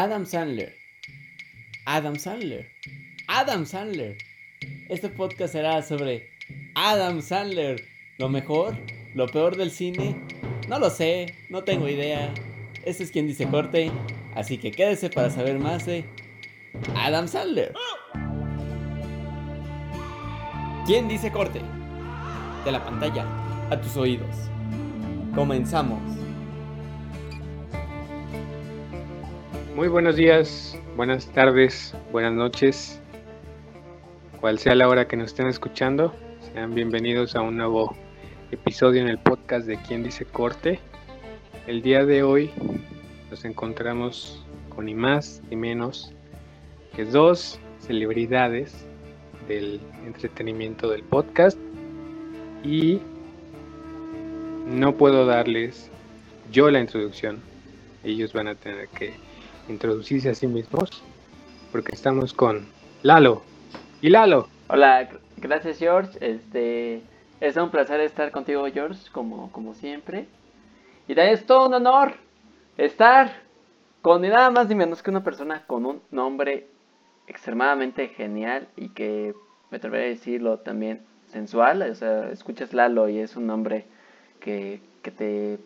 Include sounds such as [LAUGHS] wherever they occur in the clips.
Adam Sandler. Adam Sandler. Adam Sandler. Este podcast será sobre Adam Sandler. Lo mejor, lo peor del cine. No lo sé, no tengo idea. Este es quien dice corte. Así que quédese para saber más de Adam Sandler. ¿Quién dice corte? De la pantalla a tus oídos. Comenzamos. Muy buenos días, buenas tardes, buenas noches. Cual sea la hora que nos estén escuchando, sean bienvenidos a un nuevo episodio en el podcast de Quién dice corte. El día de hoy nos encontramos con ni más ni menos que dos celebridades del entretenimiento del podcast y no puedo darles yo la introducción. Ellos van a tener que introducirse a sí mismos, porque estamos con Lalo. Y Lalo. Hola, gracias George. Este es un placer estar contigo George, como, como siempre. Y también es todo un honor estar con ni nada más ni menos que una persona con un nombre extremadamente genial y que me atrevería a decirlo también sensual. O sea, escuchas Lalo y es un nombre que, que te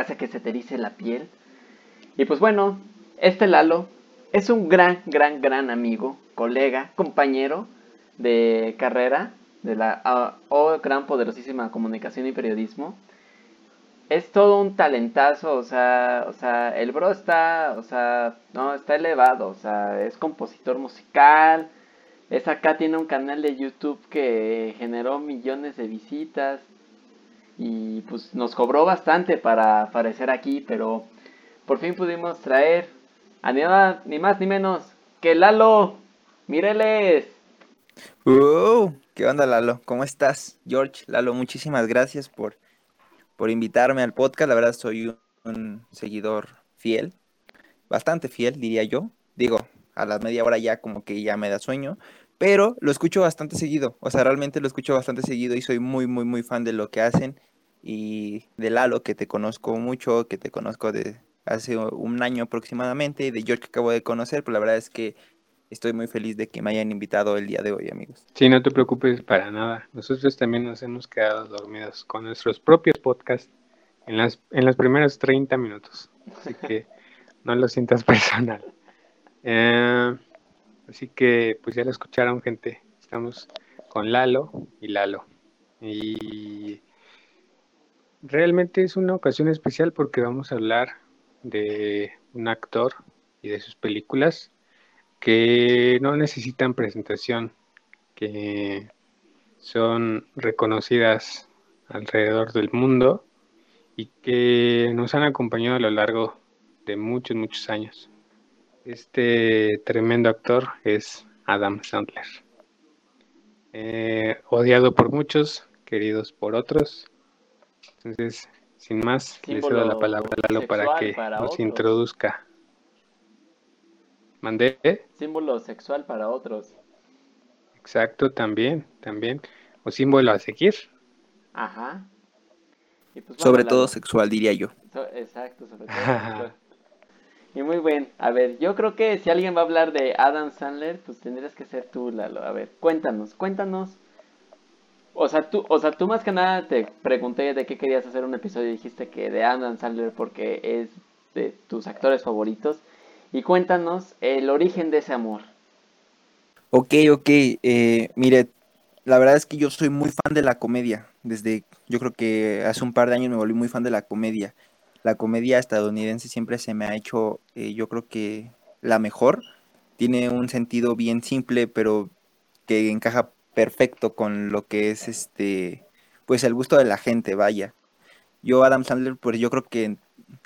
hace que se te erice la piel. Y pues bueno, este Lalo es un gran, gran, gran amigo, colega, compañero de carrera de la o gran poderosísima comunicación y periodismo. Es todo un talentazo, o sea, o sea, el bro está, o sea, no, está elevado, o sea, es compositor musical, es acá, tiene un canal de YouTube que generó millones de visitas y pues nos cobró bastante para aparecer aquí, pero por fin pudimos traer a ni, ni más ni menos que Lalo. Míreles. Uh, ¿Qué onda, Lalo? ¿Cómo estás? George, Lalo, muchísimas gracias por, por invitarme al podcast. La verdad, soy un seguidor fiel, bastante fiel, diría yo. Digo, a la media hora ya como que ya me da sueño, pero lo escucho bastante seguido. O sea, realmente lo escucho bastante seguido y soy muy, muy, muy fan de lo que hacen. Y de Lalo, que te conozco mucho, que te conozco de, hace un año aproximadamente, de George que acabo de conocer, pero la verdad es que estoy muy feliz de que me hayan invitado el día de hoy, amigos. Sí, no te preocupes para nada. Nosotros también nos hemos quedado dormidos con nuestros propios podcasts en las, en los primeros 30 minutos. Así que [LAUGHS] no lo sientas personal. Eh, así que, pues ya lo escucharon, gente. Estamos con Lalo y Lalo. Y realmente es una ocasión especial porque vamos a hablar de un actor y de sus películas que no necesitan presentación, que son reconocidas alrededor del mundo y que nos han acompañado a lo largo de muchos, muchos años. Este tremendo actor es Adam Sandler. Eh, odiado por muchos, queridos por otros. Entonces, sin más, le cedo la palabra a Lalo para que nos introduzca. ¿Mandé? Símbolo sexual para otros. Exacto, también, también. O símbolo a seguir. Ajá. Pues, sobre todo sexual, diría yo. exacto, sobre todo sexual. Y muy bien. A ver, yo creo que si alguien va a hablar de Adam Sandler, pues tendrías que ser tú, Lalo. A ver, cuéntanos, cuéntanos o sea, tú, o sea, tú más que nada te pregunté de qué querías hacer un episodio y dijiste que de Adam Sandler porque es de tus actores favoritos. Y cuéntanos el origen de ese amor. Ok, ok. Eh, mire, la verdad es que yo soy muy fan de la comedia. Desde, yo creo que hace un par de años me volví muy fan de la comedia. La comedia estadounidense siempre se me ha hecho, eh, yo creo que la mejor. Tiene un sentido bien simple, pero que encaja perfecto con lo que es este, pues el gusto de la gente, vaya. Yo, Adam Sandler, pues yo creo que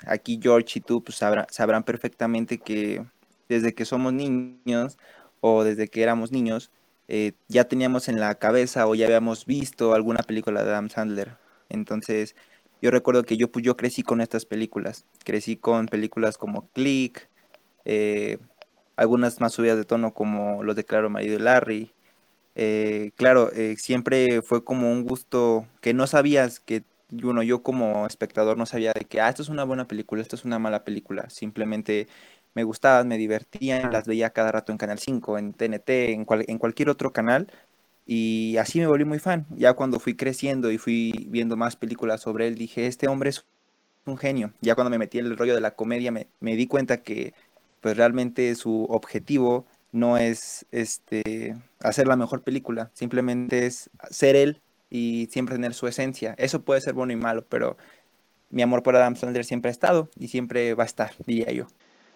aquí George y tú pues, sabrán perfectamente que desde que somos niños o desde que éramos niños, eh, ya teníamos en la cabeza o ya habíamos visto alguna película de Adam Sandler. Entonces, yo recuerdo que yo, pues, yo crecí con estas películas. Crecí con películas como Click, eh, algunas más subidas de tono como Los de Claro Marido y Larry, eh, claro, eh, siempre fue como un gusto que no sabías que, bueno, yo como espectador no sabía de que, ah, esto es una buena película, esto es una mala película. Simplemente me gustaban, me divertían, las veía cada rato en Canal 5, en TNT, en, en cualquier otro canal. Y así me volví muy fan. Ya cuando fui creciendo y fui viendo más películas sobre él, dije, este hombre es un genio. Ya cuando me metí en el rollo de la comedia, me, me di cuenta que pues realmente su objetivo no es este hacer la mejor película, simplemente es ser él y siempre tener su esencia. Eso puede ser bueno y malo, pero mi amor por Adam Sandler siempre ha estado y siempre va a estar, diría yo.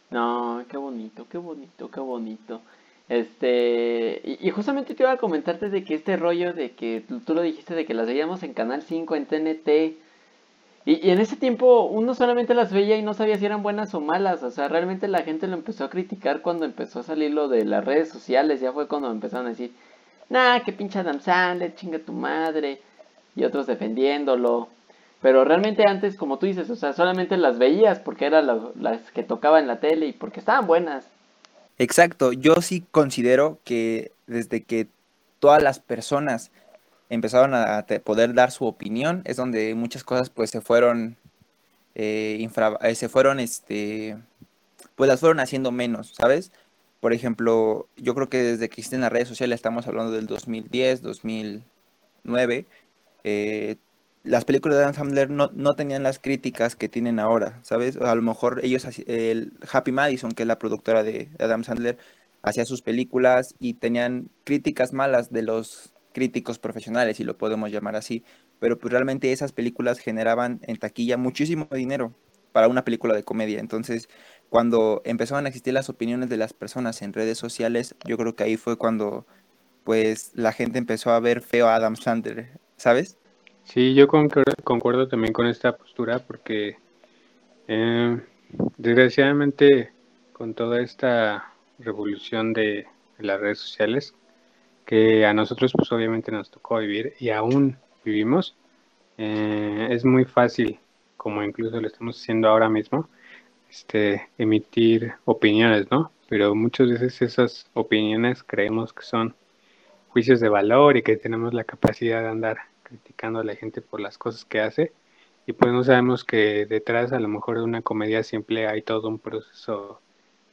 No, qué bonito, qué bonito, qué bonito. Este, y, justamente te iba a comentarte de que este rollo de que tú, lo dijiste de que las veíamos en Canal 5, en TNT, y, en ese tiempo uno solamente las veía y no sabía si eran buenas o malas, o sea, realmente la gente lo empezó a criticar cuando empezó a salir lo de las redes sociales, ya fue cuando empezaron a decir, nah, qué pinche Adam Sandler, chinga tu madre, y otros defendiéndolo. Pero realmente antes, como tú dices, o sea, solamente las veías porque eran las, que tocaba en la tele y porque estaban buenas. Exacto, yo sí considero que desde que todas las personas empezaron a poder dar su opinión, es donde muchas cosas pues se fueron, eh, eh, se fueron, este, pues las fueron haciendo menos, ¿sabes? Por ejemplo, yo creo que desde que existen las redes sociales, estamos hablando del 2010, 2009, eh, las películas de Adam Sandler no, no, tenían las críticas que tienen ahora, ¿sabes? A lo mejor ellos, el Happy Madison, que es la productora de Adam Sandler, hacía sus películas y tenían críticas malas de los críticos profesionales, si lo podemos llamar así, pero pues realmente esas películas generaban en taquilla muchísimo dinero para una película de comedia. Entonces, cuando empezaron a existir las opiniones de las personas en redes sociales, yo creo que ahí fue cuando pues la gente empezó a ver feo a Adam Sandler, ¿sabes? Sí, yo concuerdo, también con esta postura porque eh, desgraciadamente con toda esta revolución de, las redes sociales que a nosotros pues obviamente nos tocó vivir y aún vivimos, eh, es muy fácil, como incluso lo estamos haciendo ahora mismo, este, emitir opiniones, ¿no? Pero muchas veces esas opiniones creemos que son juicios de valor y que tenemos la capacidad de andar criticando a la gente por las cosas que hace y pues no sabemos que detrás a lo mejor de una comedia simple hay todo un proceso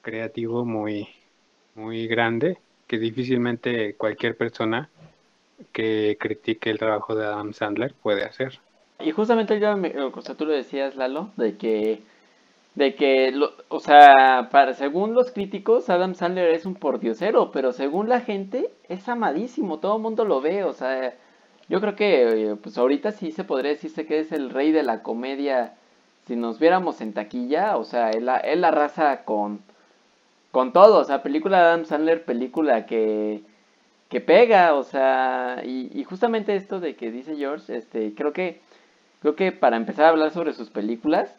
creativo muy muy grande que difícilmente cualquier persona que critique el trabajo de Adam Sandler puede hacer. Y justamente yo, o sea, tú lo decías, Lalo, de que, de que, o sea, para, según los críticos, Adam Sandler es un pordiosero, pero según la gente, es amadísimo, todo el mundo lo ve, o sea, yo creo que eh, pues ahorita sí se podría decirse que es el rey de la comedia. Si nos viéramos en taquilla, o sea, él, él la raza con, con todo. O sea, película de Adam Sandler, película que, que pega, o sea, y, y, justamente esto de que dice George, este, creo que, creo que para empezar a hablar sobre sus películas,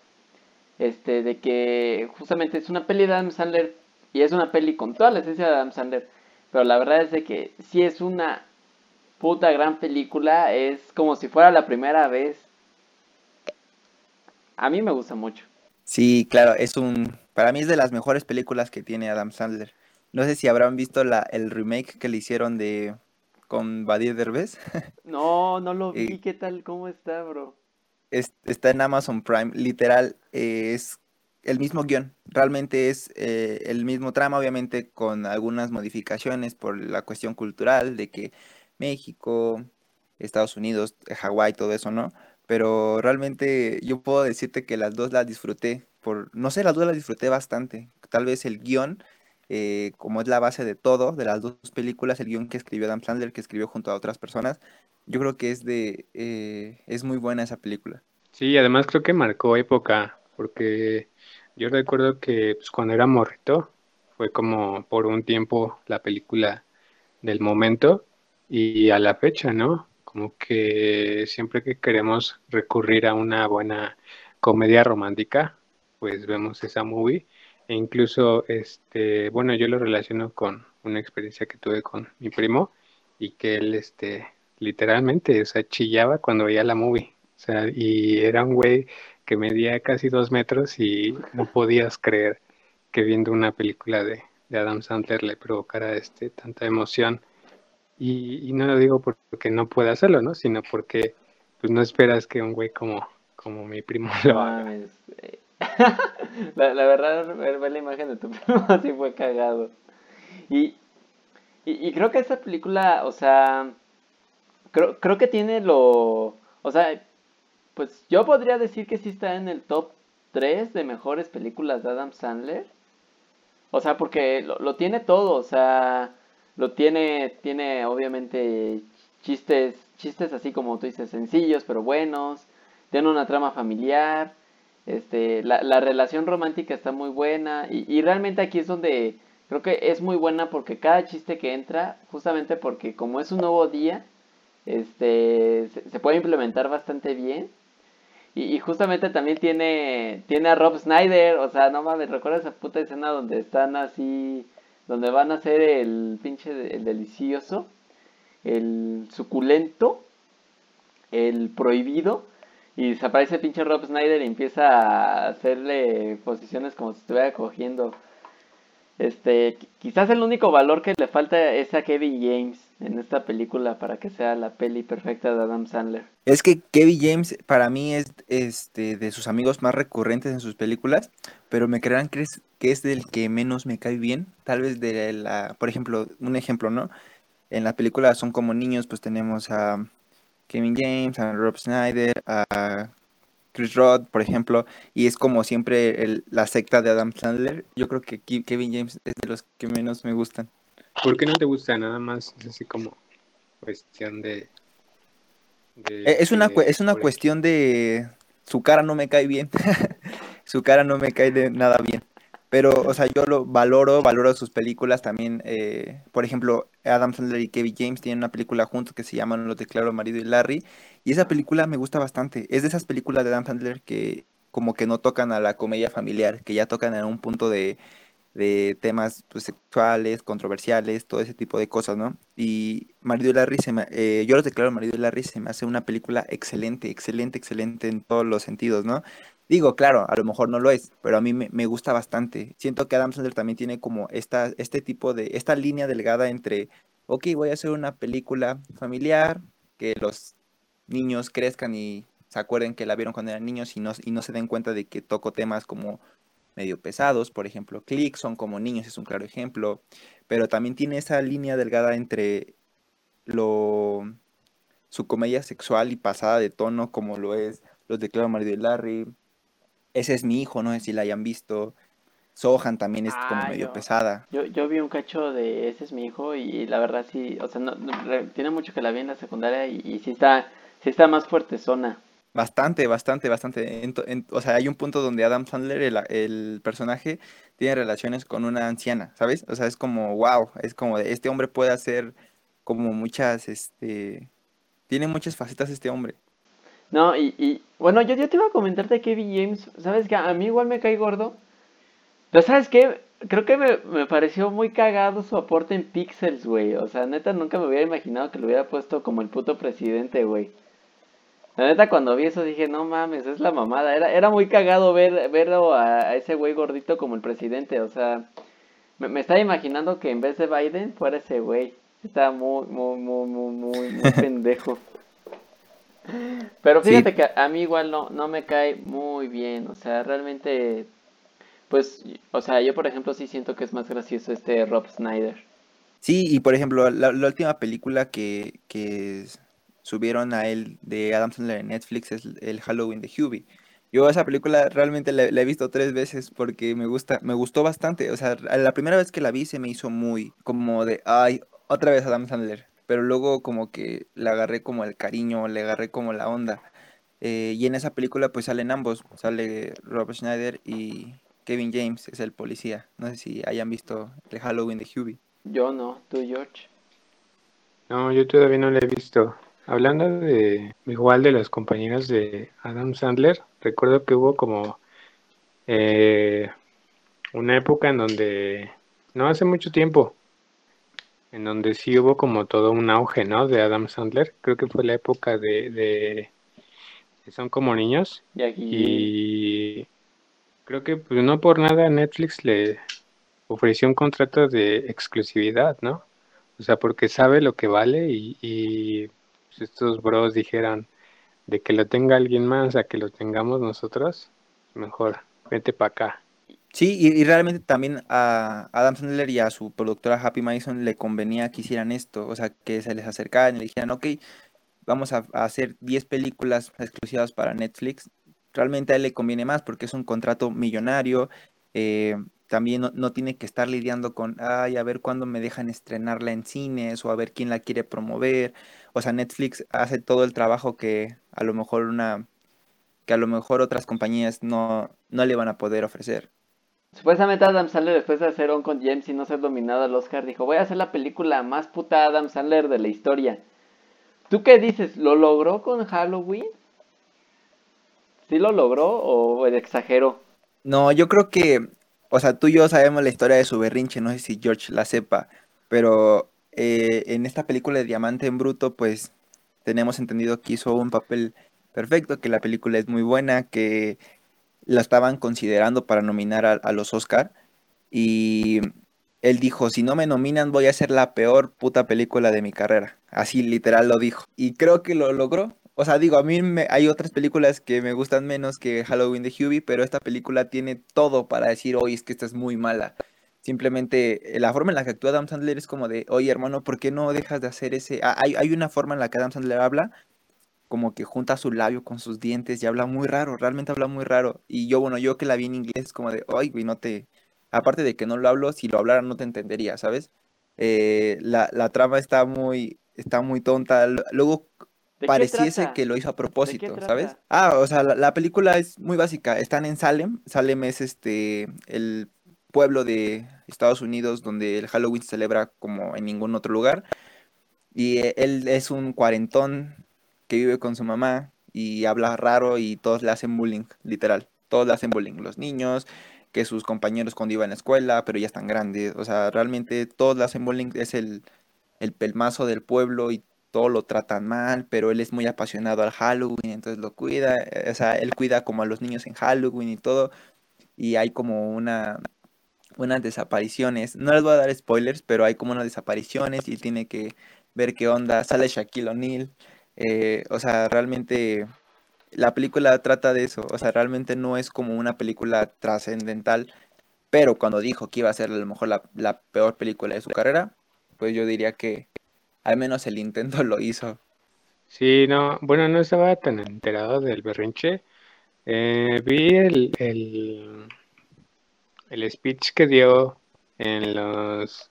este, de que justamente es una peli de Adam Sandler y es una peli con toda la esencia de Adam Sandler, pero la verdad es de que sí es una puta gran película. Es como si fuera la primera vez. A mí me gusta mucho. Sí, claro, es un. Para mí es de las mejores películas que tiene Adam Sandler. No sé si habrán visto la, el remake que le hicieron de con Badir Derbez. [LAUGHS] No, no lo vi. ¿Qué tal? ¿Cómo está, bro? está en Amazon Prime. Literal, eh, es el mismo guion. Realmente es eh, el mismo trama, obviamente con algunas modificaciones por la cuestión cultural de que México, Estados Unidos, Hawái, todo eso, ¿no? Pero realmente yo puedo decirte que las dos las disfruté, por, no sé, las dos las disfruté bastante. Tal vez el guion, eh, como es la base de todo, de las dos películas, el guion que escribió Adam Sandler, que escribió junto a otras personas, yo creo que es de, eh, es muy buena esa película. Sí, además creo que marcó época, porque yo recuerdo que pues, cuando era morrito, fue como por un tiempo la película del momento y a la fecha, ¿no? Como que siempre que queremos recurrir a una buena comedia romántica, pues vemos esa movie. E incluso, este, bueno, yo lo relaciono con una experiencia que tuve con mi primo y que él, este, literalmente, o chillaba cuando veía la movie. O sea, y era un güey que medía casi dos metros y no podías creer que viendo una película de, de Adam Sandler le provocara este, tanta emoción. Y, no lo digo porque no pueda hacerlo, ¿no? Sino porque pues no esperas que un güey como, como mi primo [LAUGHS] lo haga. Eh, [LAUGHS] la, la verdad, ver, la imagen de tu [LAUGHS] primo así fue cagado. Y, y, y creo que esta película, o sea, creo, creo que tiene lo, o sea, pues yo podría decir que sí está en el top 3 de mejores películas de Adam Sandler. O sea, porque lo, lo tiene todo, o sea, lo tiene, tiene obviamente chistes, chistes así como tú dices, sencillos pero buenos, tiene una trama familiar, este, la, la relación romántica está muy buena y, y realmente aquí es donde creo que es muy buena porque cada chiste que entra, justamente porque como es un nuevo día, este, se, puede implementar bastante bien. Y, y justamente también tiene, tiene a Rob Snyder, o sea, no mames, recuerda esa puta escena donde están así, donde van a hacer el pinche, el delicioso, el suculento, el prohibido, y desaparece el pinche Rob Snyder y empieza a hacerle posiciones como si estuviera cogiendo. Este, qui- quizás el único valor que le falta es a Kevin James en esta película para que sea la peli perfecta de Adam Sandler. Es que Kevin James para mí es este de sus amigos más recurrentes en sus películas, pero me creerán que es, que es del que menos me cae bien. Tal vez de la, por ejemplo, un ejemplo, ¿no? En la película Son como niños, pues tenemos a Kevin James, a Rob Snyder, a Chris Rock, por ejemplo, y es como siempre el- la secta de Adam Sandler. Yo creo que Kevin James es de los que menos me gustan. ¿Por qué no te gusta? Nada más es así como cuestión de... de Eh, Es una, cue- es una cuestión de su cara no me cae bien. [LAUGHS] Su cara no me cae de nada bien. Pero, o sea, yo lo valoro, valoro sus películas también. eh, por ejemplo, Adam Sandler y Kevin James tienen una película juntos que se llama Los Declaro Marido y Larry. Y esa película me gusta bastante. Es de esas películas de Adam Sandler que como que no tocan a la comedia familiar, que ya tocan en un punto de, de temas pues, sexuales, controversiales, todo ese tipo de cosas, ¿no? Y Marido y Larry, se me- eh, yo los declaro Marido y Larry, se me hace una película excelente, excelente, excelente en todos los sentidos, ¿no? Digo, claro, a lo mejor no lo es, pero a mí me, gusta bastante. Siento que Adam Sandler también tiene como esta, este tipo de, esta línea delgada entre, ok, voy a hacer una película familiar, que los niños crezcan y se acuerden que la vieron cuando eran niños y no, y no se den cuenta de que toco temas como medio pesados, por ejemplo, Click son como niños, es un claro ejemplo, pero también tiene esa línea delgada entre lo su comedia sexual y pasada de tono como lo es Los declaro marido y Larry, ese es mi hijo, no sé si la hayan visto, Sohan también es como Ah, medio yo- pesada. Yo, yo vi un cacho de ese es mi hijo y la verdad sí, o sea, no, tiene mucho que la vi en la secundaria y, y sí está, sí está más fuerte zona. Bastante, bastante, bastante. En to- en- o sea, hay un punto donde Adam Sandler, el, el personaje, tiene relaciones con una anciana, ¿sabes? O sea, es como, wow, es como de, este hombre puede hacer como muchas, este, tiene muchas facetas este hombre. No, y, y bueno, yo, yo te iba a comentar de Kevin James, sabes que a mí igual me cae gordo, pero sabes qué, creo que me, me pareció muy cagado su aporte en Pixels, güey, o sea, neta nunca me hubiera imaginado que lo hubiera puesto como el puto presidente, güey. La neta cuando vi eso dije, no mames, es la mamada, era, era muy cagado ver, verlo a, a ese güey gordito como el presidente, o sea, me, me estaba imaginando que en vez de Biden fuera ese güey, estaba muy, muy, muy, muy, muy, muy [LAUGHS] pendejo. Pero Sí. fíjate que a mí igual no, no me cae muy bien, o sea, realmente, pues, o sea, yo por ejemplo sí siento que es más gracioso este Rob Snyder. Sí, y por ejemplo, la, la última película que, que subieron a él de Adam Sandler en Netflix es el Halloween de Hubie. Yo esa película realmente la, la he visto tres veces porque me gusta, me gustó bastante. O sea, la primera vez que la vi se me hizo muy como de, ay, otra vez Adam Sandler. Pero luego como que le agarré como el cariño, le agarré como la onda. Eh, y en esa película pues salen ambos, sale Robert Schneider y Kevin James, es el policía. No sé si hayan visto el Halloween de Hubie. Yo no, tú George. No, yo todavía no la he visto. Hablando de igual de los compañeros de Adam Sandler, recuerdo que hubo como eh, una época en donde, no hace mucho tiempo, en donde sí hubo como todo un auge, ¿no? De Adam Sandler. Creo que fue la época de, Son como niños. Y aquí, Y creo que pues, no por nada Netflix le ofreció un contrato de exclusividad, ¿no? O sea, porque sabe lo que vale y, y, pues, estos bros dijeron de que lo tenga alguien más a que lo tengamos nosotros, mejor vente para acá. Sí, y, y realmente también a Adam Sandler y a su productora Happy Madison le convenía que hicieran esto, o sea, que se les acercaran y le dijeran, ok, vamos a, hacer 10 películas exclusivas para Netflix. Realmente a él le conviene más porque es un contrato millonario, eh, también no, no tiene que estar lidiando con, ay, a ver cuándo me dejan estrenarla en cines o a ver quién la quiere promover. O sea, Netflix hace todo el trabajo que a lo mejor una, que a lo mejor otras compañías no, no le van a poder ofrecer. Supuestamente Adam Sandler después de hacer On con James y no ser dominado al Oscar dijo, voy a hacer la película más puta Adam Sandler de la historia. ¿Tú qué dices? ¿Lo logró con Halloween? ¿Sí lo logró o exageró? No, yo creo que, o sea, tú y yo sabemos la historia de su berrinche, no sé si George la sepa, pero eh, en esta película de Diamante en Bruto, pues tenemos entendido que hizo un papel perfecto, que la película es muy buena, que la estaban considerando para nominar a, los Oscar y él dijo, si no me nominan voy a hacer la peor puta película de mi carrera. Así literal lo dijo. Y creo que lo logró. O sea, digo, a mí me, hay otras películas que me gustan menos que Halloween de Hubie, pero esta película tiene todo para decir, oye, es que esta es muy mala. Simplemente eh, la forma en la que actúa Adam Sandler es como de, oye, hermano, ¿por qué no dejas de hacer ese...? Ah, hay, hay una forma en la que Adam Sandler habla, como que junta su labio con sus dientes y habla muy raro, realmente habla muy raro. Y yo, bueno, yo que la vi en inglés, es como de, oye, güey, no te... Aparte de que no lo hablo, si lo hablara no te entendería, ¿sabes? Eh, la, la trama está muy, está muy tonta. Luego ¿De qué pareciese que lo hizo a propósito? ¿sabes? Ah, o sea, la, la película es muy básica. Están en Salem. Salem es este el pueblo de Estados Unidos donde el Halloween se celebra como en ningún otro lugar. Y eh, él es un cuarentón que vive con su mamá y habla raro y todos le hacen bullying, literal. Todos le hacen bullying. Los niños, que sus compañeros cuando iban a la escuela, pero ya están grandes. O sea, realmente todos le hacen bullying. Es el, el pelmazo del pueblo y todo lo tratan mal, pero él es muy apasionado al Halloween, entonces lo cuida. eh, O sea, él cuida como a los niños en Halloween y todo. Y hay como una, unas desapariciones. No les voy a dar spoilers, pero hay como unas desapariciones y tiene que ver qué onda. Sale Shaquille O'Neal. Eh, o sea, realmente la película trata de eso. O sea, realmente no es como una película trascendental. Pero cuando dijo que iba a ser a lo mejor la, peor película de su carrera, pues yo diría que al menos el intento [LAUGHS] lo hizo. Sí, no, bueno, no estaba tan enterado del berrinche. Eh, vi el, el, el speech que dio en los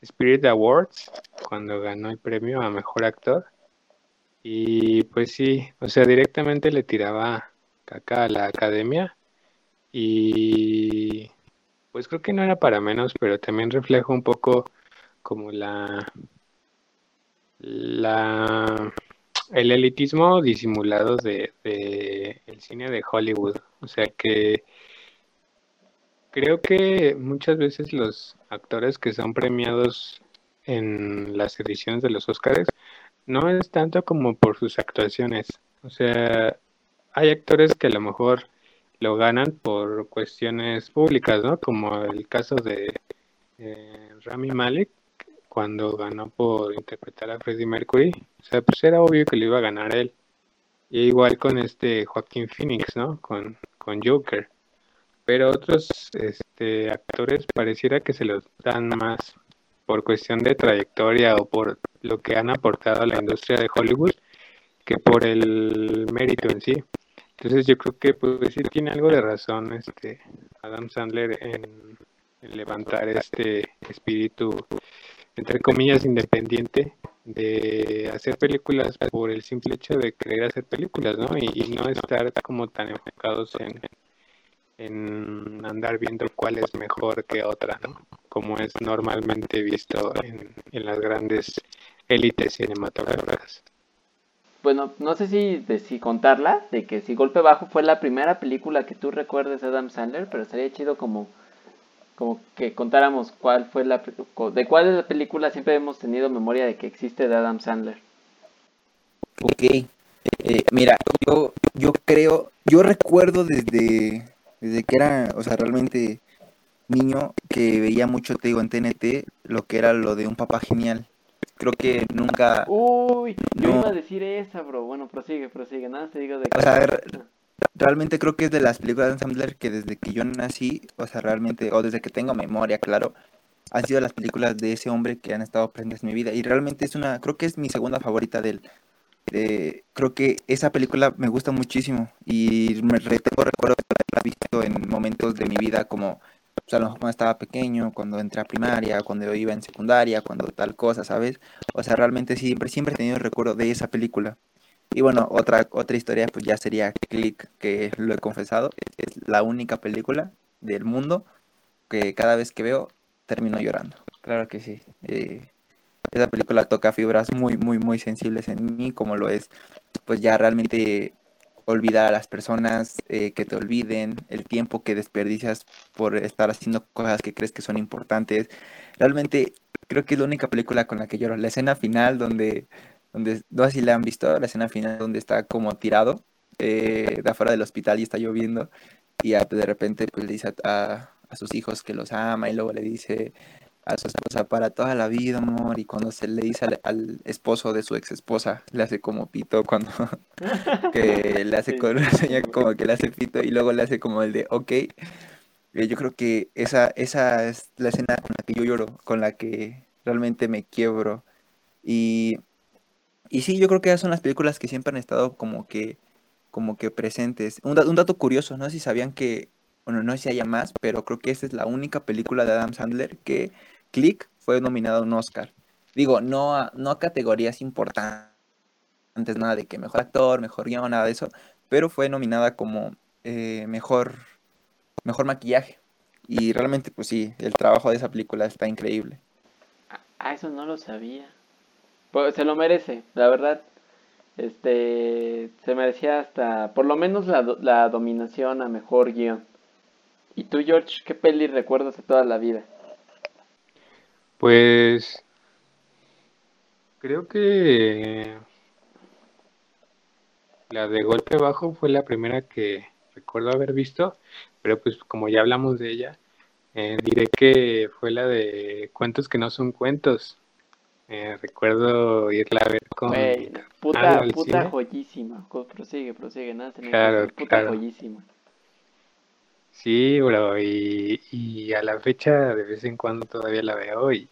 Spirit Awards cuando ganó el premio a mejor actor. Y pues sí, o sea, directamente le tiraba caca a la academia. Y pues creo que no era para menos, pero también refleja un poco como la, la, el elitismo disimulado de, de el cine de Hollywood. O sea que creo que muchas veces los actores que son premiados en las ediciones de los Oscars no es tanto como por sus actuaciones. O sea, hay actores que a lo mejor lo ganan por cuestiones públicas, ¿no? Como el caso de eh, Rami Malek cuando ganó por interpretar a Freddie Mercury. O sea, pues era obvio que lo iba a ganar él. Y igual con este Joaquín Phoenix, ¿no? Con, con Joker. Pero otros este, actores pareciera que se los dan más por cuestión de trayectoria o por lo que han aportado a la industria de Hollywood que por el mérito en sí. Entonces yo creo que pues sí tiene algo de razón este Adam Sandler en, levantar este espíritu entre comillas independiente de hacer películas por el simple hecho de querer hacer películas, ¿no? Y, y no estar como tan enfocados en, en andar viendo cuál es mejor que otra, ¿no? Como es normalmente visto en, en las grandes élites cinematográficas. Bueno, no sé si, de, si contarla, de que si Golpe Bajo fue la primera película que tú recuerdes de Adam Sandler, pero estaría chido como, como que contáramos cuál fue la, de cuál es la película siempre hemos tenido memoria de que existe de Adam Sandler. Ok. Eh, mira, yo, yo creo, yo recuerdo desde, desde que era, o sea, realmente niño, que veía mucho, te digo, en TNT, lo que era lo de un papá genial. Creo que nunca, Uy, yo No. iba a decir esa, bro. Bueno, prosigue, prosigue. Nada, te digo de O sea, re- realmente creo que es de las películas de Sandler que desde que yo nací, o sea, realmente, o desde que tengo memoria, claro, han sido las películas de ese hombre que han estado presentes en mi vida. Y realmente es una, creo que es mi segunda favorita de él. Eh, creo que esa película me gusta muchísimo y me tengo recuerdo de haberla visto en momentos de mi vida como o sea, a lo mejor cuando estaba pequeño, cuando entré a primaria, cuando iba en secundaria, cuando tal cosa, ¿sabes? O sea, realmente siempre, siempre he tenido el recuerdo de esa película. Y bueno, otra, otra historia pues ya sería Click, que lo he confesado, es la única película del mundo que cada vez que veo termino llorando. Claro que sí. Eh, esa película toca fibras muy, muy, muy sensibles en mí, como lo es, pues ya realmente olvidar a las personas, eh, que te olviden, el tiempo que desperdicias por estar haciendo cosas que crees que son importantes. Realmente creo que es la única película con la que lloro. La escena final donde, donde no sé la han visto, la escena final donde está como tirado eh, de afuera del hospital y está lloviendo y de repente pues le dice a, a sus hijos que los ama y luego le dice a su esposa para toda la vida, amor, y cuando se le dice al, esposo de su ex esposa, le hace como pito cuando [LAUGHS] que le hace con una señal como que le hace pito y luego le hace como el de ok. Eh, yo creo que esa, esa es la escena con la que yo lloro, con la que realmente me quiebro. Y, y sí, yo creo que esas son las películas que siempre han estado como que, como que presentes. Un, un dato curioso, no sé si sabían que bueno, no sé si haya más, pero creo que esta es la única película de Adam Sandler que Click fue nominado a un Oscar. Digo, no a, no a categorías importantes, nada de que mejor actor, mejor guion, nada de eso, pero fue nominada como eh, mejor, mejor maquillaje. Y realmente, pues sí, el trabajo de esa película está increíble. Ah, eso no lo sabía. Pues se lo merece, la verdad. Este, se merecía hasta, por lo menos la, la dominación a mejor guion. ¿Y tú, George, qué peli recuerdas de toda la vida? Pues creo que la de golpe bajo fue la primera que recuerdo haber visto, pero pues como ya hablamos de ella, eh, diré que fue la de cuentos que no son cuentos. Eh, recuerdo irla a ver con puta, puta joyísima. Prosigue, prosigue, nada, claro, puta joyísima. Sí, bro, y, a la fecha de vez en cuando todavía la veo y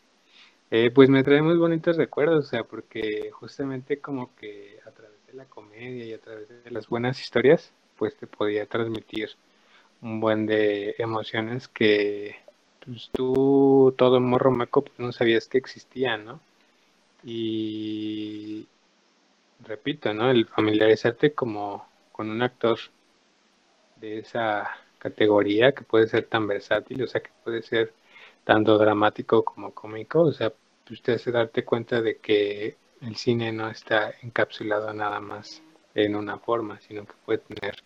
eh, pues me trae muy bonitos recuerdos, o sea, porque justamente como que a través de la comedia y a través de las buenas historias, pues te podía transmitir un buen de emociones que pues tú, todo morro maco, pues no sabías que existían, ¿no? Y repito, ¿no? El familiarizarte como con un actor de esa categoría que puede ser tan versátil, o sea, que puede ser tanto dramático como cómico, o sea, usted se darte cuenta de que el cine no está encapsulado nada más en una forma, sino que puede tener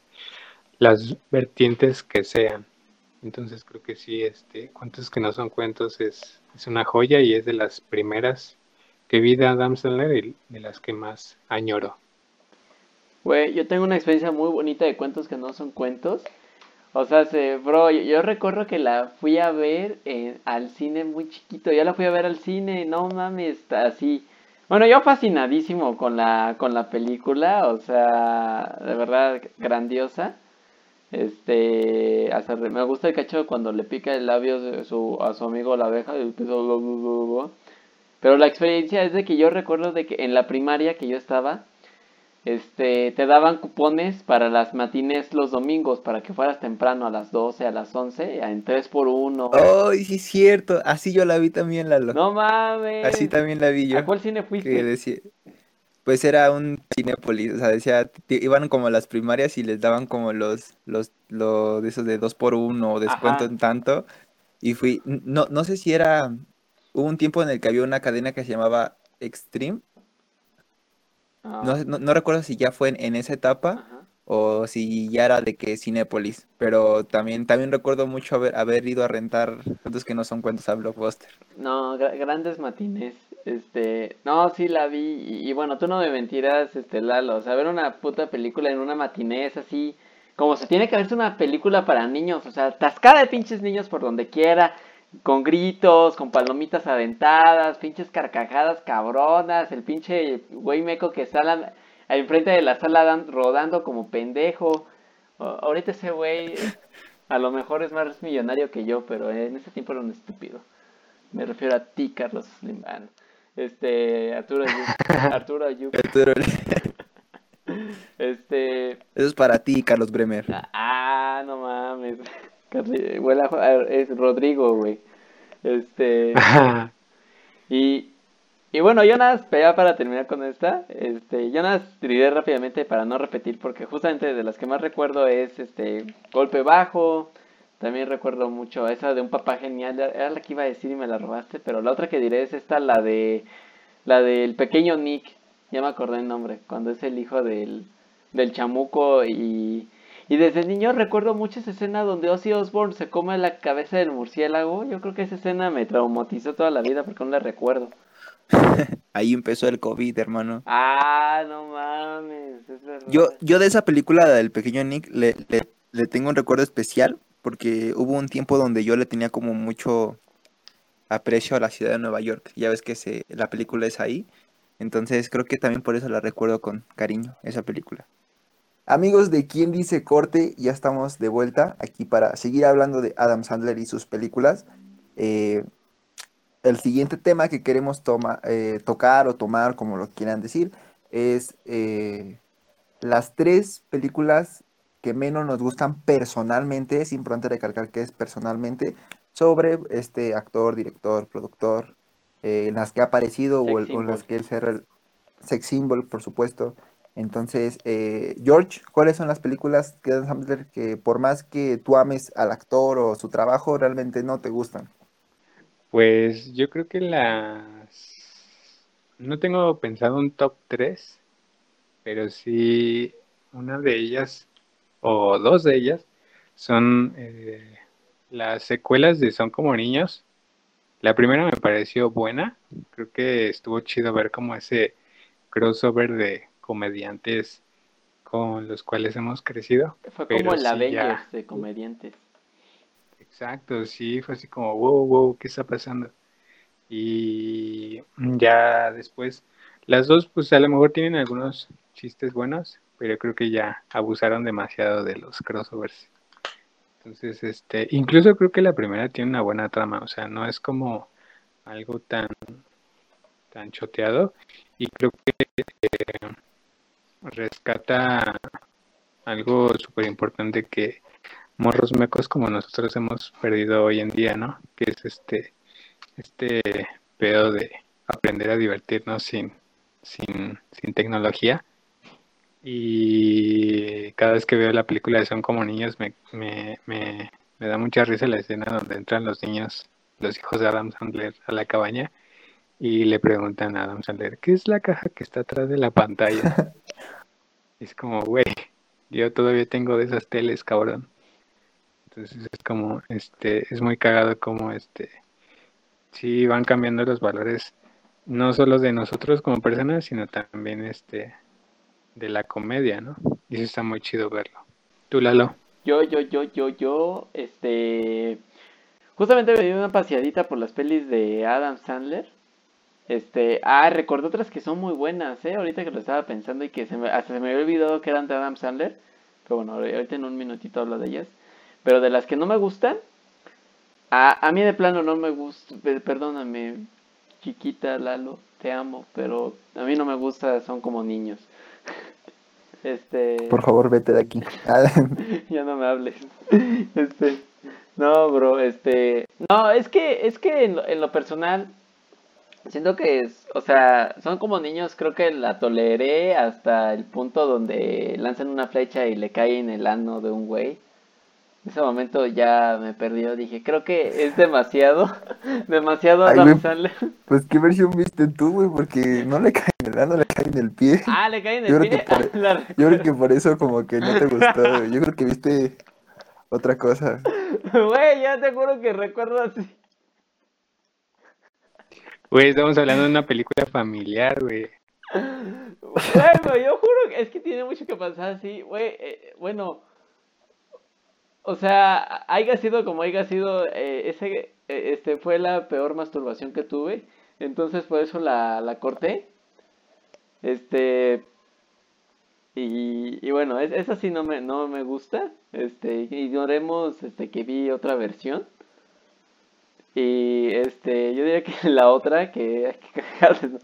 las vertientes que sean. Entonces creo que sí, este, cuentos que no son cuentos es, es una joya y es de las primeras que vi de Adam Sandler y de las que más añoro. Güey, yo tengo una experiencia muy bonita de cuentos que no son cuentos. O sea, se, bro, yo, recuerdo que la fui a ver al cine muy chiquito. Yo la fui a ver al cine, no mames, así. Bueno, yo fascinadísimo con la, con la película, o sea, de verdad grandiosa. Este, hasta me gusta el cacho cuando le pica el labio su, a su amigo la abeja. Pero la experiencia es de que yo recuerdo de que en la primaria que yo estaba, este, te daban cupones para las matines los domingos para que fueras temprano a las 12, a las 11, en 3 por 1 Ay, sí es cierto, así yo la vi también, Lalo. No mames. Así también la vi yo. ¿A cuál cine fuiste? pues era un Cinepolis, o sea, decía, iban como a las primarias y les daban como los, los, los de esos de 2 por 1 o descuento en tanto. Y fui, no, no sé si era, hubo un tiempo en el que había una cadena que se llamaba Extreme Ah. No, no, recuerdo si ya fue en, esa etapa o si ya era de que Cinépolis, pero también, también recuerdo mucho haber, haber ido a rentar cuentos que no son cuentos a Blockbuster. No, grandes matines. Este, no, sí la vi y, bueno, tú no me mentirás, este Lalo, o sea, ver una puta película en una matiné es así como se tiene que verse una película para niños, o sea, tascada de pinches niños por donde quiera, con gritos, con palomitas aventadas, pinches carcajadas cabronas, el pinche güey meco que está enfrente de la sala rodando como pendejo. Ahorita ese güey a lo mejor es más millonario que yo, pero en ese tiempo era un estúpido. Me refiero a ti, Carlos Slim. No. Este, Arturo Ayub. [LAUGHS] Arturo Ayub. Arturo, [LAUGHS] Este, Eso es para ti, Carlos Bremer. ah, no mames. Huele a- es Rodrigo, güey. Este, [LAUGHS] y, y bueno, más, ya para terminar con esta, este, más diré rápidamente para no repetir, porque justamente de las que más recuerdo es este Golpe Bajo, también recuerdo mucho esa de un papá genial, era la que iba a decir y me la robaste, pero la otra que diré es esta, la de, la del pequeño Nick, ya me acordé el nombre, cuando es el hijo del, del chamuco y... Y desde niño recuerdo mucho esa escena donde Ozzy Osbourne se come la cabeza del murciélago. Yo creo que esa escena me traumatizó toda la vida porque no la recuerdo. [LAUGHS] Ahí empezó el COVID, hermano. Ah, no mames, es verdad. Yo, yo de esa película del pequeño Nick le, le, le tengo un recuerdo especial porque hubo un tiempo donde yo le tenía como mucho aprecio a la ciudad de Nueva York. Ya ves que se, la película es ahí. Entonces creo que también por eso la recuerdo con cariño, esa película. Amigos de Quién Dice Corte, ya estamos de vuelta aquí para seguir hablando de Adam Sandler y sus películas. Eh, el siguiente tema que queremos toma- eh, tocar o tomar, como lo quieran decir, es eh, las tres películas que menos nos gustan personalmente, es importante recalcar que es personalmente, sobre este actor, director, productor, eh, en las que ha aparecido o, en las que él se... Sex symbol, por supuesto. Entonces, eh, George, ¿cuáles son las películas que Adam Sandler que por más que tú ames al actor o su trabajo, realmente no te gustan? Pues yo creo que las... No tengo pensado un top 3, pero sí una de ellas, o dos de ellas, son eh, las secuelas de Son como niños. La primera me pareció buena, creo que estuvo chido ver como ese crossover de comediantes con los cuales hemos crecido. Fue pero como el sí, Avengers ya. de comediantes. Exacto, sí, fue así como, wow, wow, ¿qué está pasando? Y ya después, las dos, pues a lo mejor tienen algunos chistes buenos, pero creo que ya abusaron demasiado de los crossovers. Entonces, este, incluso creo que la primera tiene una buena trama, o sea, no es como algo tan, tan choteado, y creo que eh, rescata algo súper importante que morros mecos como nosotros hemos perdido hoy en día, ¿no? Que es este, este pedo de aprender a divertirnos sin, sin, sin tecnología. Y cada vez que veo la película de Son como niños, me, me, me, me da mucha risa la escena donde entran los niños, los hijos de Adam Sandler a la cabaña y le preguntan a Adam Sandler, ¿qué es la caja que está atrás de la pantalla? Y [LAUGHS] es como, güey, yo todavía tengo de esas teles, cabrón. Entonces es como, este, es muy cagado como, este, sí van cambiando los valores, no solo de nosotros como personas, sino también, este, de la comedia, ¿no? Y eso está muy chido verlo. Tú, Lalo. Yo, yo, yo, yo, yo, este... Justamente me di una paseadita por las pelis de Adam Sandler. Este, ah, recordé otras que son muy buenas, ¿eh? Ahorita que lo estaba pensando y que se me, hasta se me había olvidado que eran de Adam Sandler. Pero bueno, ahorita en un minutito hablo de ellas. Pero de las que no me gustan, a, a mí de plano no me gusta, pe- perdóname, chiquita Lalo, te amo, pero a mí no me gusta, son como niños. [LAUGHS] Este... Por favor, vete de aquí. [LAUGHS] ya no me hables. [LAUGHS] Este, no, bro, este, no, es que, es que en lo, en lo personal, siento que es, o sea, son como niños, creo que la toleré hasta el punto donde lanzan una flecha y le cae en el ano de un güey. En ese momento ya me perdió, dije, creo que es demasiado, [LAUGHS] demasiado Ay. Pues, ¿qué versión viste tú, güey? Porque no le cae en el ano, le cae en el pie. Ah, le cae en Yo el creo que pie. por- [LAUGHS] La Yo creo que por eso como que no te gustó, güey. Yo creo que viste otra cosa. [LAUGHS] Güey, ya te juro que recuerdo así. Güey, estamos hablando de una película familiar, güey. Bueno, yo juro que es que tiene mucho que pasar así, güey. eh, bueno, o sea, haya sido como haya sido, eh, ese, eh, este fue la peor masturbación que tuve. Entonces por eso la, la corté. Este, Y, y bueno, es- esa sí no me, no me gusta. Este, ignoremos este, que vi otra versión. Y este, yo diría que [LAUGHS] la otra que hay [LAUGHS] que cagarles, ¿no?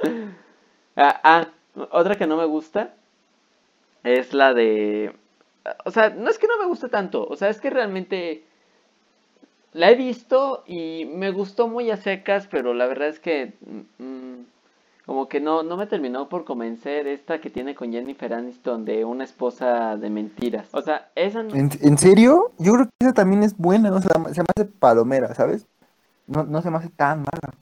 [LAUGHS] Ah, ah, otra que no me gusta es la de... O sea, no es que no me guste tanto, o sea, es que realmente la he visto y me gustó muy a secas, pero la verdad es que mm, mm, como que no, no me terminó por convencer esta que tiene con Jennifer Aniston de una esposa de mentiras. O sea, esa no... ¿En, en serio? Yo creo que esa también es buena, o sea, se me hace palomera, ¿sabes? No, no se me hace tan mala.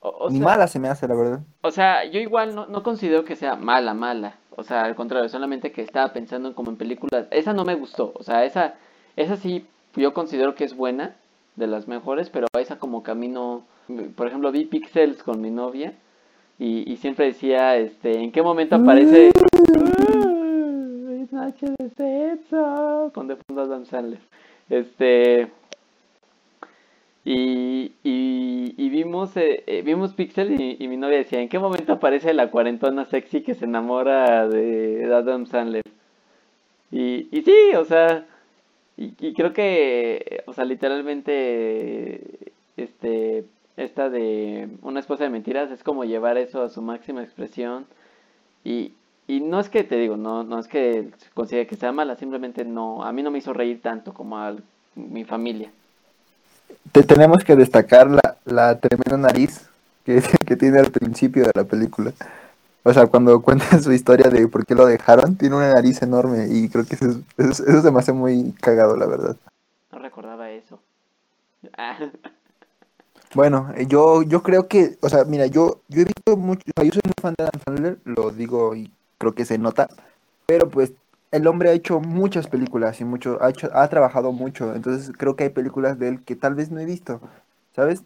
o- o Ni sea- mala se me hace, la verdad. O sea, yo igual no, no considero que sea mala, mala. O sea, al contrario, solamente que estaba pensando en como en películas. Esa no me gustó. O sea, esa, esa sí yo considero que es buena, de las mejores, pero esa como camino. Por ejemplo, vi Pixels con mi novia y, y siempre decía, este, ¿en qué momento aparece? "Uh, Es noche de sexo", Con de fondo Adam Sandler. Este. Y, y, y vimos, eh, eh, vimos Pixel y, y mi novia decía, ¿en qué momento aparece la cuarentona sexy que se enamora de Adam Sandler? Y, y sí, o sea, y, y creo que, o sea, literalmente, este, esta de una esposa de mentiras es como llevar eso a su máxima expresión. Y, y no es que te digo, no, no es que considere que sea mala, simplemente no, a mí no me hizo reír tanto como a mi familia. Te tenemos que destacar la, la tremenda nariz que, [LAUGHS] que tiene al principio de la película. O sea, cuando [LAUGHS] cuenta su historia de por qué lo dejaron, tiene una nariz enorme y creo que eso, es- eso, eso se me hace muy cagado, la verdad. No recordaba eso. [LAUGHS] Bueno, eh, yo, yo creo que, o sea, mira, yo, yo he visto mucho, o sea, yo soy muy fan de Adam Sandler, lo digo y creo que se nota, pero pues el hombre ha hecho muchas películas y mucho, ha hecho, ha trabajado mucho, entonces creo que hay películas de él que tal vez no he visto, ¿sabes?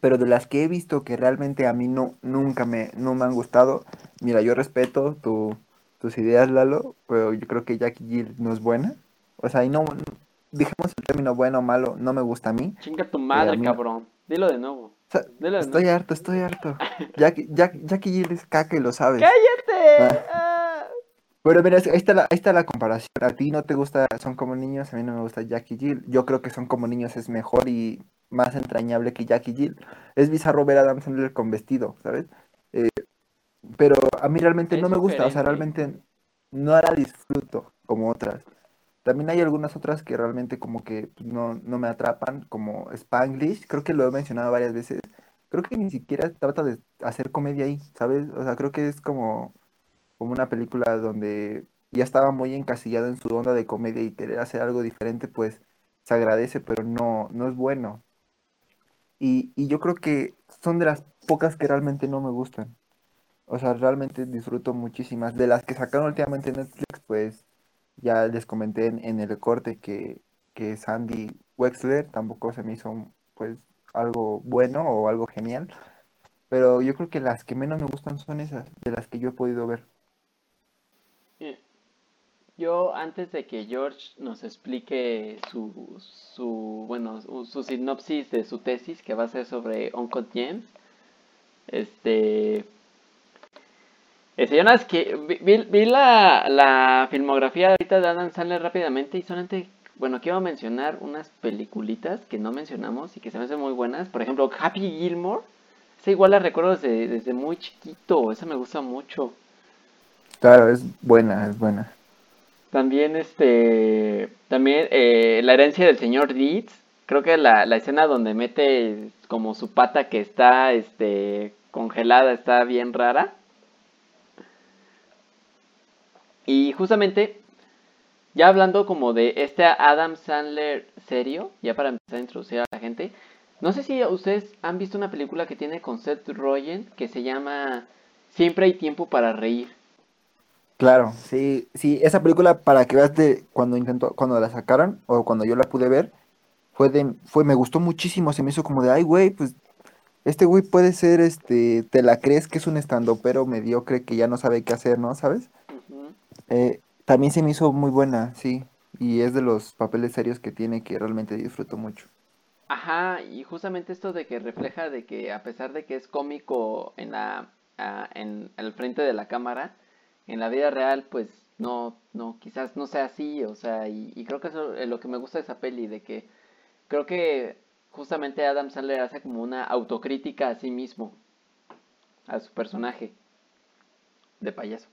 Pero de las que he visto que realmente a mí no, nunca me, no me han gustado, mira, yo respeto tu, tus ideas, Lalo, pero yo creo que Jackie Jill no es buena, o sea, y no, dejemos el término bueno o malo, no me gusta a mí. chinga tu madre, a mí- cabrón. Dilo de nuevo. Dilo de Estoy nuevo. harto, estoy harto. Jackie, [LAUGHS] Jack, Jackie Jill es caca y lo sabes. ¡Cállate! Ah. Ah. Pero mira, ahí está, la, ahí está la comparación. A ti no te gusta Son como niños, a mí no me gusta Jackie Jill. Yo creo que Son como niños es mejor y más entrañable que Jackie Jill. Es bizarro ver a Adam Sandler con vestido, ¿sabes? Eh, pero a mí realmente Es no me gusta, o sea, realmente no la disfruto como otras. También hay algunas otras que realmente como que pues, no, no me atrapan, como Spanglish, creo que lo he mencionado varias veces. Creo que ni siquiera trata de hacer comedia ahí, ¿sabes? O sea, creo que es como, como una película donde ya estaba muy encasillado en su onda de comedia y querer hacer algo diferente, pues se agradece, pero no, no es bueno. Y, y yo creo que son de las pocas que realmente no me gustan. O sea, realmente disfruto muchísimas. De las que sacaron últimamente en Netflix, pues ya les comenté en, el corte que, que Sandy Wexler tampoco se me hizo pues algo bueno o algo genial. Pero yo creo que las que menos me gustan son esas, de las que yo he podido ver. Yo, antes de que George nos explique su, su, bueno, su sinopsis de su tesis, que va a ser sobre Uncle James, este... Este, yo nada más que vi la, la filmografía ahorita de Adam Sandler rápidamente y solamente, bueno, quiero mencionar unas peliculitas que no mencionamos y que se me hacen muy buenas. Por ejemplo, Happy Gilmore. Esa igual la recuerdo desde, desde muy chiquito, esa me gusta mucho. Claro, es buena, es buena. También, este, también eh, la herencia del señor Deeds. Creo que la, la escena donde mete como su pata que está, este, congelada está bien rara. Y justamente, ya hablando como de este Adam Sandler serio, ya para empezar a introducir a la gente, no sé si ustedes han visto una película que tiene con Seth Rogen que se llama Siempre hay tiempo para reír. Claro, sí, sí, esa película para que veas de cuando intentó, cuando la sacaron o cuando yo la pude ver, fue de, fue, me gustó muchísimo, se me hizo como de, ay, güey, pues este güey puede ser, este, te la crees que es un estandopero mediocre que ya no sabe qué hacer, ¿no? ¿Sabes? Eh, también se me hizo muy buena, sí, y es de los papeles serios que tiene que realmente disfruto mucho. Ajá, y justamente esto de que refleja de que a pesar de que es cómico en la ah, en el frente de la cámara, en la vida real, pues no, no, quizás no sea así, o sea, y, y creo que eso es lo que me gusta de esa peli, de que creo que justamente Adam Sandler hace como una autocrítica a sí mismo, a su personaje de payaso.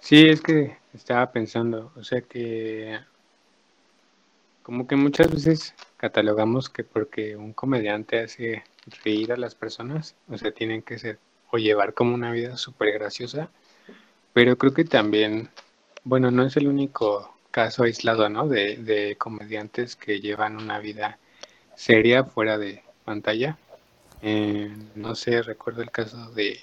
Sí, es que estaba pensando, o sea que como que muchas veces catalogamos que porque un comediante hace reír a las personas, o sea, tienen que ser o llevar como una vida súper graciosa, pero creo que también, bueno, no es el único caso aislado, ¿no? De, comediantes que llevan una vida seria fuera de pantalla. Eh, no sé, recuerdo el caso de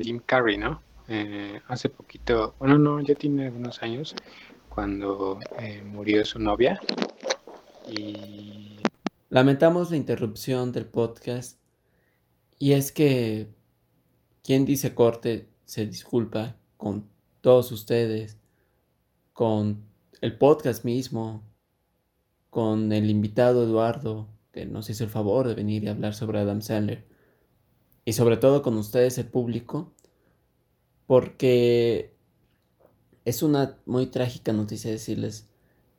Jim Carrey, ¿no? Eh, hace poquito, bueno, no, ya tiene unos años, cuando eh, murió su novia. Y Lamentamos la interrupción del podcast. Y es que quien dice corte se disculpa con todos ustedes, con el podcast mismo, con el invitado Eduardo, que nos hizo el favor de venir y hablar sobre Adam Sandler, y sobre todo con ustedes el público, porque es una muy trágica noticia decirles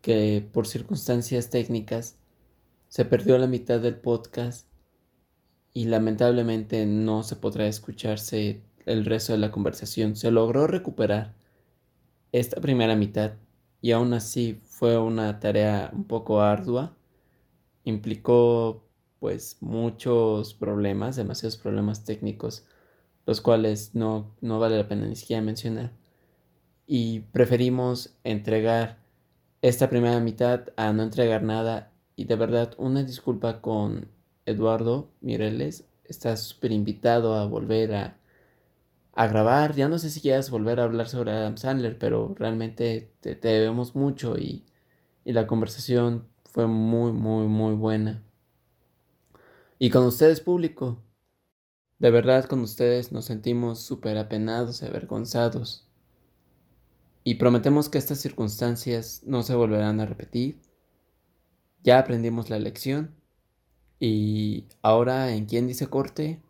que por circunstancias técnicas se perdió la mitad del podcast y lamentablemente no se podrá escucharse el resto de la conversación. Se logró recuperar esta primera mitad y aún así fue una tarea un poco ardua. Implicó pues muchos problemas, demasiados problemas técnicos, los cuales no, no vale la pena ni siquiera mencionar. Y preferimos entregar esta primera mitad a no entregar nada y de verdad una disculpa con Eduardo Mireles. Estás súper invitado a volver a, a, grabar. Ya no sé si quieras volver a hablar sobre Adam Sandler, pero realmente te, te debemos mucho y, y la conversación fue muy, muy, muy buena. Y con ustedes, público. De verdad, con ustedes nos sentimos súper apenados y avergonzados. Y prometemos que estas circunstancias no se volverán a repetir. Ya aprendimos la lección. Y ahora, ¿en quién dice corte?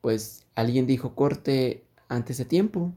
Pues alguien dijo corte antes de tiempo.